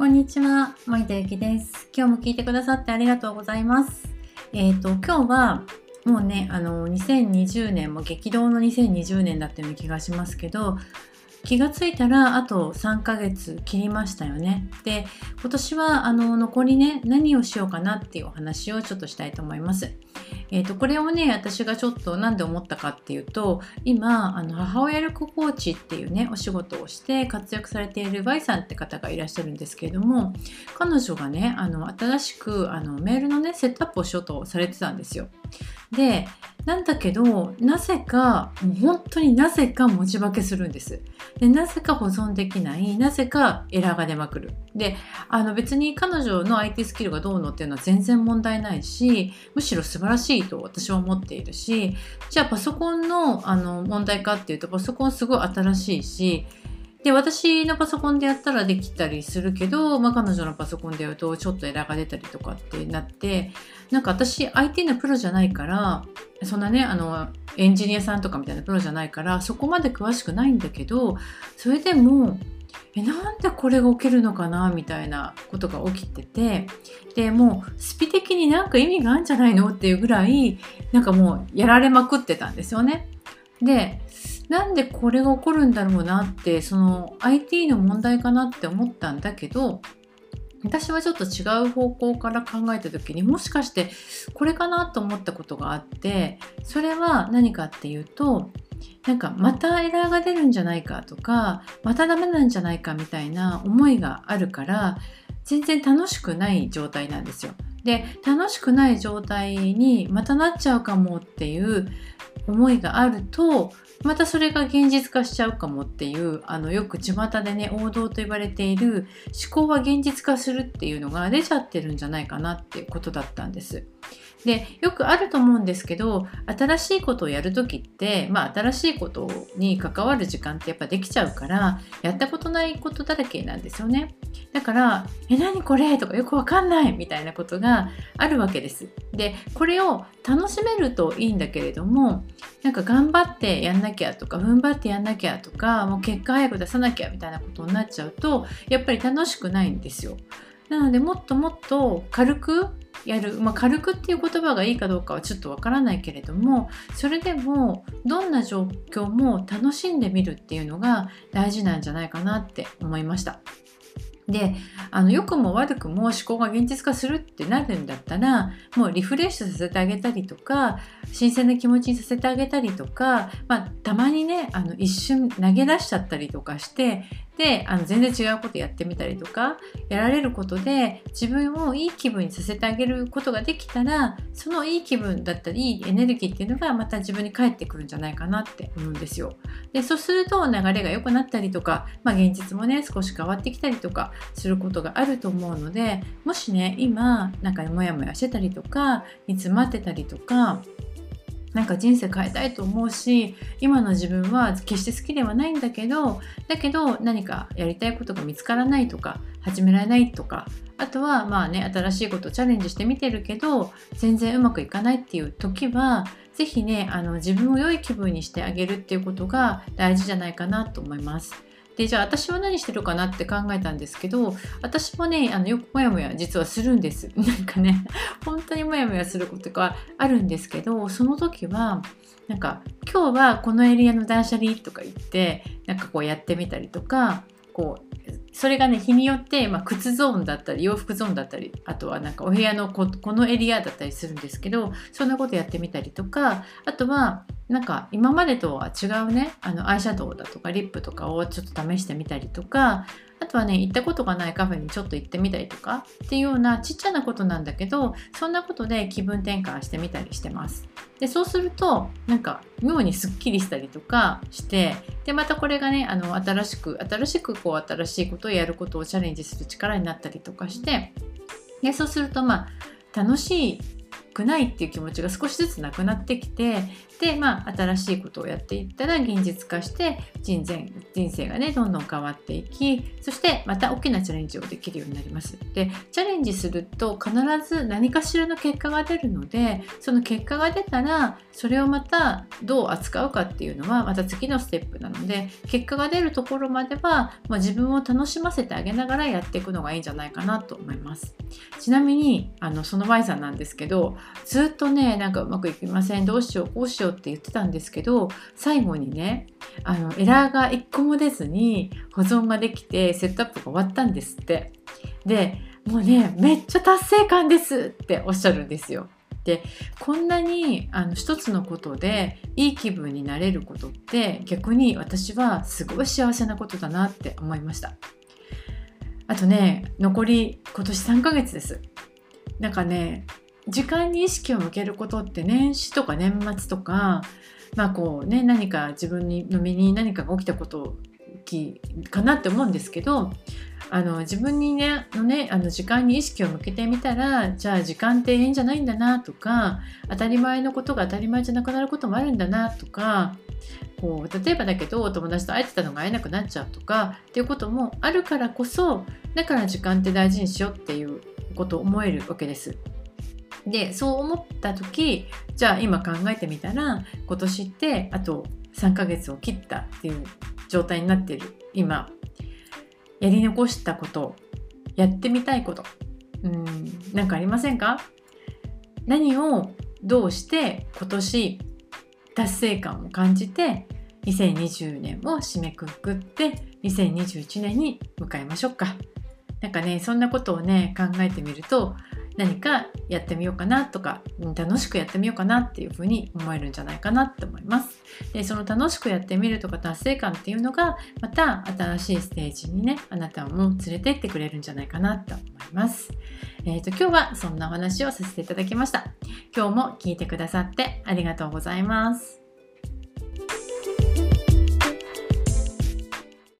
こんにちは、森田ゆきです。今日も聞いてくださってありがとうございます。えっ、と、今日はもうね、あの、2020年も激動の2020年だったような気がしますけど、気がついたらあと3ヶ月切りましたよね。で、今年はあの残りね、何をしようかなっていうお話をちょっとしたいと思います。えっ、と、これをね、私がちょっとなんで思ったかっていうと、今、あの母親力コーチっていうね、お仕事をして活躍されている Y さんって方がいらっしゃるんですけれども、彼女がね、あの新しくあのメールのね、セットアップをしようとされてたんですよ。で、なんだけど、なぜか、もう本当になぜか文字化けするんです。で、なぜか保存できない、なぜかエラーが出まくる。で、あの別に彼女の IT スキルがどうのっていうのは全然問題ないし、むしろ素晴らしいと私は思っているし、じゃあパソコンのあの問題かっていうと、パソコンすごい新しいし、で、私のパソコンでやったらできたりするけど、まあ、彼女のパソコンでやるとちょっとエラーが出たりとかってなって、なんか私 IT のプロじゃないから、そんなね、あの、エンジニアさんとかみたいなプロじゃないから、そこまで詳しくないんだけど、それでも、え、なんでこれが起きるのかなみたいなことが起きてて、で、もう、スピ的になんか意味があるんじゃないのっていうぐらい、なんかもう、やられまくってたんですよね。で、なんでこれが起こるんだろうなって、その IT の問題かなって思ったんだけど、私はちょっと違う方向から考えた時にもしかしてこれかなと思ったことがあってそれは何かっていうとなんかまたエラーが出るんじゃないかとかまたダメなんじゃないかみたいな思いがあるから全然楽しくない状態なんですよ。で楽しくない状態にまたなっちゃうかもっていう思いがあるとまたそれが現実化しちゃうかもっていうあのよく巷でね王道と言われている思考は現実化するっていうのが出ちゃってるんじゃないかなってことだったんです。でよくあると思うんですけど新しいことをやる時って、まあ、新しいことに関わる時間ってやっぱできちゃうからやったことないことだらけなんですよねだから「え何これ?」とかよくわかんないみたいなことがあるわけですでこれを楽しめるといいんだけれどもなんか頑張ってやんなきゃとか踏ん張ってやんなきゃとかもう結果早く出さなきゃみたいなことになっちゃうとやっぱり楽しくないんですよなのでもっともっと軽くやる、まあ、軽くっていう言葉がいいかどうかはちょっとわからないけれどもそれでもどんな状況も楽しんでみるっていうのが大事なんじゃないかなって思いました。であの良くも悪くも思考が現実化するってなるんだったらもうリフレッシュさせてあげたりとか新鮮な気持ちにさせてあげたりとか、まあ、たまにねあの一瞬投げ出しちゃったりとかしてであの全然違うことやってみたりとかやられることで自分をいい気分にさせてあげることができたらそのいい気分だったりいいエネルギーっていうのがまた自分に返ってくるんじゃないかなって思うんですよ。でそうすると流れが良くなったりとか、まあ、現実もね少し変わってきたりとかすることがあると思うのでもしね今なんかモヤモヤしてたりとか煮詰まってたりとかなんか人生変えたいと思うし今の自分は決して好きではないんだけどだけど何かやりたいことが見つからないとか始められないとかあとはまあね新しいことをチャレンジしてみてるけど全然うまくいかないっていう時は是非ねあの自分を良い気分にしてあげるっていうことが大事じゃないかなと思います。でじゃあ私は何してるかなって考えたんですけど私もねあのよくモヤモヤ実はするんです。なんかね本当にモヤモヤすることがあるんですけどその時はなんか今日はこのエリアの断捨離とか言ってなんかこうやってみたりとかこうそれがね日によって、まあ、靴ゾーンだったり洋服ゾーンだったりあとはなんかお部屋のここのエリアだったりするんですけどそんなことやってみたりとかあとはなんか今までとは違うねあのアイシャドウだとかリップとかをちょっと試してみたりとかあとはね行ったことがないカフェにちょっと行ってみたりとかっていうようなちっちゃなことなんだけどそんなことで気分転換してみたりしてます。でそうするとなんか妙にすっきりしたりとかしてでまたこれがねあの新しく新しくこう新しいことをやることをチャレンジする力になったりとかしてでそうするとまあ楽しいくないっていう気持ちが少しずつなくなってきてで、まあ、新しいことをやっていったら現実化して人生人生がねどんどん変わっていきそしてまた大きなチャレンジをできるようになります。でチャレンジすると必ず何かしらの結果が出るのでその結果が出たらそれをまたどう扱うかっていうのはまた次のステップなので結果が出るところまでは、まあ、自分を楽しませてあげながらやっていくのがいいんじゃないかなと思います。ちなみにあのその Y さんなんですけどずっとねなんかうまくいきません。どうしようこうしようって言ってたんですけど最後にねあのエラーが1個も出ずに保存ができてセットアップが終わったんですって。でもうねめっちゃ達成感ですっておっしゃるんですよ。でこんなにあの一つのことでいい気分になれることって逆に私はすごい幸せなことだなって思いました。あとね残り今年3ヶ月です。なんかね時間に意識を向けることって年始とか年末とかまあこうね何か自分の身に何かが起きたことかなって思うんですけどあの自分にねのねあの時間に意識を向けてみたらじゃあ時間って永遠じゃないんだなとか当たり前のことが当たり前じゃなくなることもあるんだなとかこう例えばだけどお友達と会えてたのが会えなくなっちゃうとかっていうこともあるからこそだから時間って大事にしようっていうことを思えるわけです。でそう思った時じゃあ今考えてみたら今年ってあと3ヶ月を切ったっていう状態になってる。今やり残したことやってみたいこと。うん何かありませんか？何をどうして今年達成感を感じて2020年を締めくくって2021年に向かいましょうか。なんかねそんなことをね考えてみると何かやってみようかなとか楽しくやってみようかなっていうふうに思えるんじゃないかなって思います。でその楽しくやってみるとか達成感っていうのがまた新しいステージにねあなたも連れてってくれるんじゃないかなと思います。えーと、今日はそんなお話をさせていただきました。今日も聞いてくださってありがとうございます。